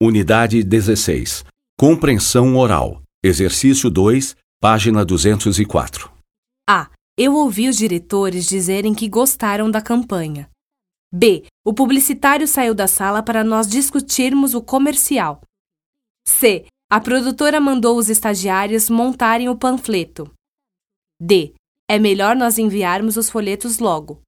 Unidade 16. Compreensão oral. Exercício 2, página 204. A. Eu ouvi os diretores dizerem que gostaram da campanha. B. O publicitário saiu da sala para nós discutirmos o comercial. C. A produtora mandou os estagiários montarem o panfleto. D. É melhor nós enviarmos os folhetos logo.